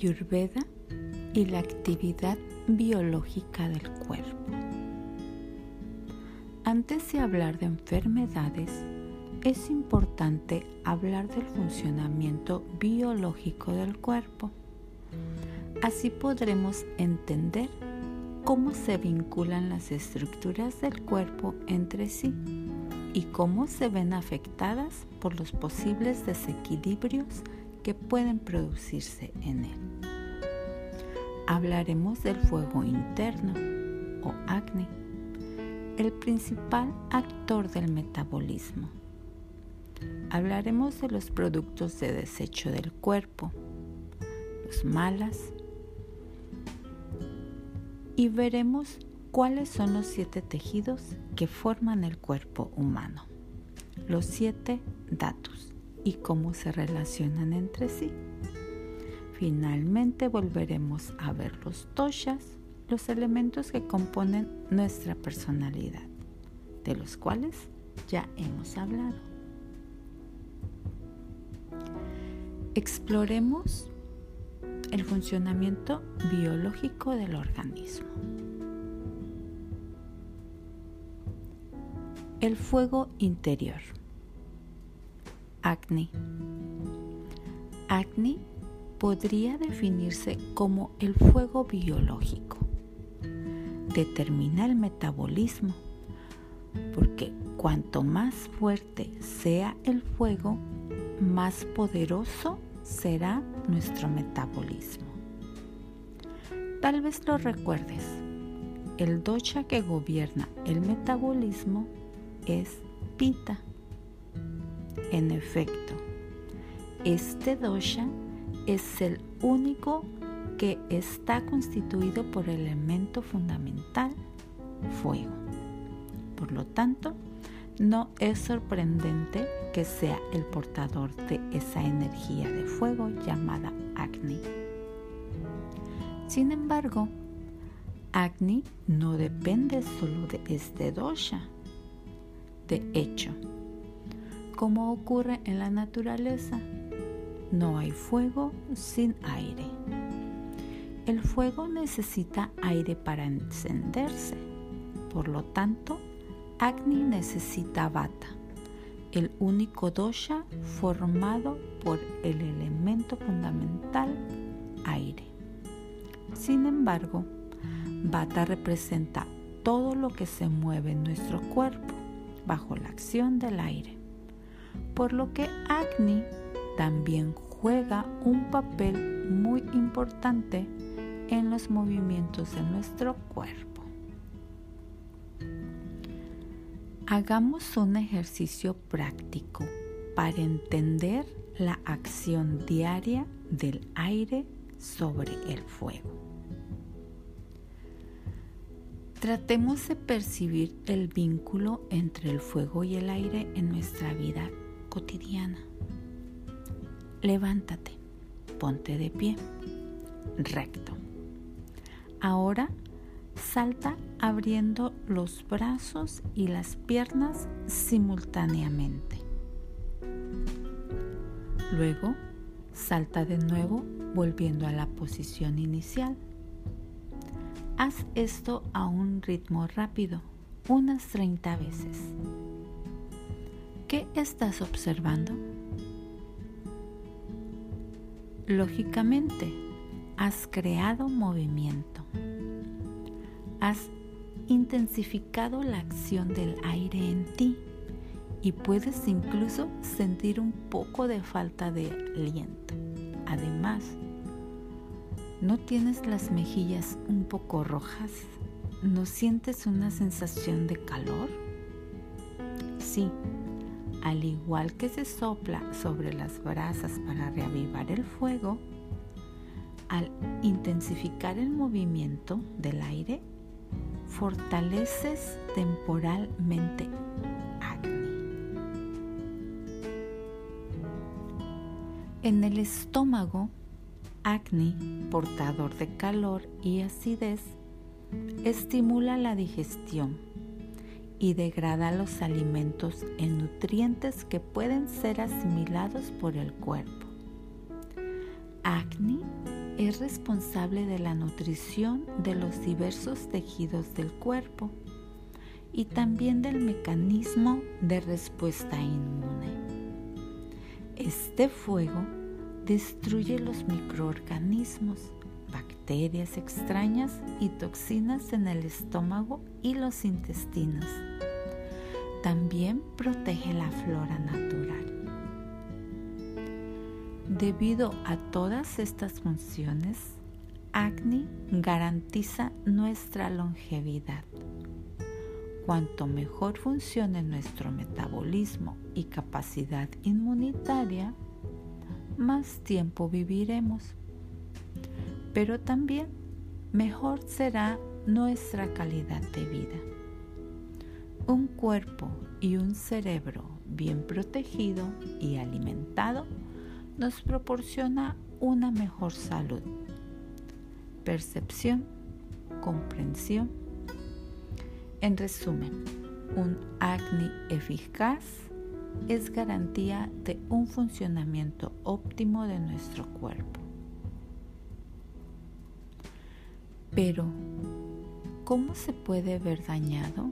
Ayurveda y la actividad biológica del cuerpo. Antes de hablar de enfermedades, es importante hablar del funcionamiento biológico del cuerpo. Así podremos entender cómo se vinculan las estructuras del cuerpo entre sí y cómo se ven afectadas por los posibles desequilibrios que pueden producirse en él. Hablaremos del fuego interno o acné, el principal actor del metabolismo. Hablaremos de los productos de desecho del cuerpo, los malas, y veremos cuáles son los siete tejidos que forman el cuerpo humano, los siete datos y cómo se relacionan entre sí. Finalmente volveremos a ver los toshas, los elementos que componen nuestra personalidad, de los cuales ya hemos hablado. Exploremos el funcionamiento biológico del organismo. El fuego interior. Acne. Acne podría definirse como el fuego biológico. Determina el metabolismo, porque cuanto más fuerte sea el fuego, más poderoso será nuestro metabolismo. Tal vez lo recuerdes, el dosha que gobierna el metabolismo es Pita. En efecto, este dosha es el único que está constituido por el elemento fundamental, fuego. Por lo tanto, no es sorprendente que sea el portador de esa energía de fuego llamada Agni. Sin embargo, Agni no depende solo de este dosha. De hecho, como ocurre en la naturaleza, no hay fuego sin aire. El fuego necesita aire para encenderse. Por lo tanto, Agni necesita Vata, el único dosha formado por el elemento fundamental aire. Sin embargo, Vata representa todo lo que se mueve en nuestro cuerpo bajo la acción del aire, por lo que Agni también juega un papel muy importante en los movimientos de nuestro cuerpo. Hagamos un ejercicio práctico para entender la acción diaria del aire sobre el fuego. Tratemos de percibir el vínculo entre el fuego y el aire en nuestra vida cotidiana. Levántate, ponte de pie, recto. Ahora salta abriendo los brazos y las piernas simultáneamente. Luego, salta de nuevo volviendo a la posición inicial. Haz esto a un ritmo rápido, unas 30 veces. ¿Qué estás observando? Lógicamente, has creado movimiento has intensificado la acción del aire en ti y puedes incluso sentir un poco de falta de aliento. Además, ¿no tienes las mejillas un poco rojas? ¿No sientes una sensación de calor? Sí, al igual que se sopla sobre las brasas para reavivar el fuego, al intensificar el movimiento del aire, fortaleces temporalmente Agni. En el estómago, Agni, portador de calor y acidez, estimula la digestión y degrada los alimentos en nutrientes que pueden ser asimilados por el cuerpo. Agni es responsable de la nutrición de los diversos tejidos del cuerpo y también del mecanismo de respuesta inmune. Este fuego destruye los microorganismos, bacterias extrañas y toxinas en el estómago y los intestinos. También protege la flora natural. Debido a todas estas funciones, Agni garantiza nuestra longevidad. Cuanto mejor funcione nuestro metabolismo y capacidad inmunitaria, más tiempo viviremos. Pero también mejor será nuestra calidad de vida. Un cuerpo y un cerebro bien protegido y alimentado nos proporciona una mejor salud, percepción, comprensión en resumen, un acné eficaz es garantía de un funcionamiento óptimo de nuestro cuerpo. Pero, ¿cómo se puede ver dañado?